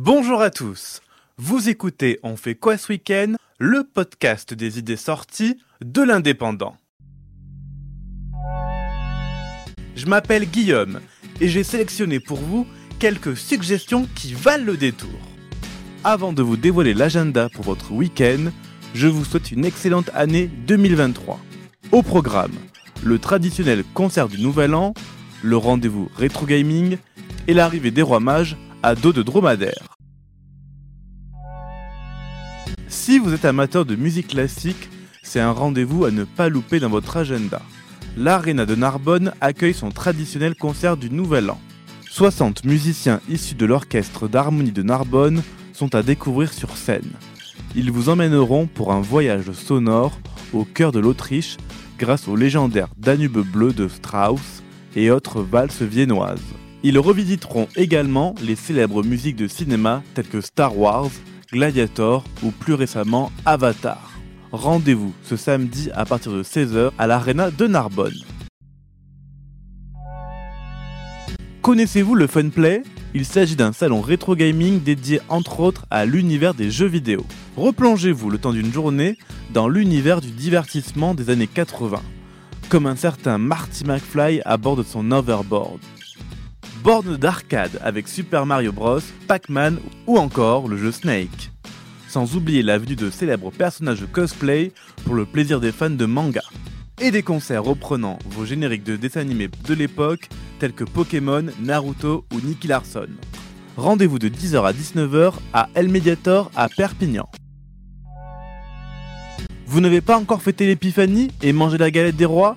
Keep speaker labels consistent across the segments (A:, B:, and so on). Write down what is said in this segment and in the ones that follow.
A: Bonjour à tous. Vous écoutez On fait quoi ce week-end? Le podcast des idées sorties de l'indépendant. Je m'appelle Guillaume et j'ai sélectionné pour vous quelques suggestions qui valent le détour. Avant de vous dévoiler l'agenda pour votre week-end, je vous souhaite une excellente année 2023. Au programme, le traditionnel concert du Nouvel An, le rendez-vous rétro gaming et l'arrivée des rois mages à dos de dromadaire. Si vous êtes amateur de musique classique, c'est un rendez-vous à ne pas louper dans votre agenda. L'Arena de Narbonne accueille son traditionnel concert du Nouvel An. 60 musiciens issus de l'orchestre d'harmonie de Narbonne sont à découvrir sur scène. Ils vous emmèneront pour un voyage sonore au cœur de l'Autriche grâce au légendaire Danube bleu de Strauss et autres valses viennoises. Ils revisiteront également les célèbres musiques de cinéma telles que Star Wars, Gladiator ou plus récemment Avatar. Rendez-vous ce samedi à partir de 16h à l'Arena de Narbonne. Connaissez-vous le Funplay Il s'agit d'un salon rétro gaming dédié entre autres à l'univers des jeux vidéo. Replongez-vous le temps d'une journée dans l'univers du divertissement des années 80, comme un certain Marty McFly à bord de son overboard. Borne d'arcade avec Super Mario Bros, Pac-Man ou encore le jeu Snake. Sans oublier la venue de célèbres personnages cosplay pour le plaisir des fans de manga. Et des concerts reprenant vos génériques de dessins animés de l'époque tels que Pokémon, Naruto ou Nicky Larson. Rendez-vous de 10h à 19h à El Mediator à Perpignan. Vous n'avez pas encore fêté l'épiphanie et mangé la galette des rois?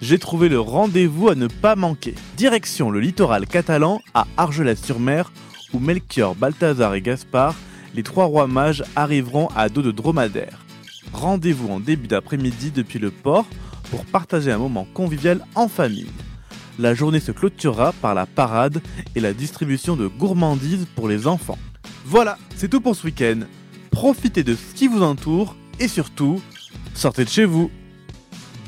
A: J'ai trouvé le rendez-vous à ne pas manquer. Direction le littoral catalan à Argelès-sur-Mer où Melchior, Balthazar et Gaspard, les trois rois mages, arriveront à dos de dromadaire. Rendez-vous en début d'après-midi depuis le port pour partager un moment convivial en famille. La journée se clôturera par la parade et la distribution de gourmandises pour les enfants. Voilà, c'est tout pour ce week-end. Profitez de ce qui vous entoure et surtout, sortez de chez vous.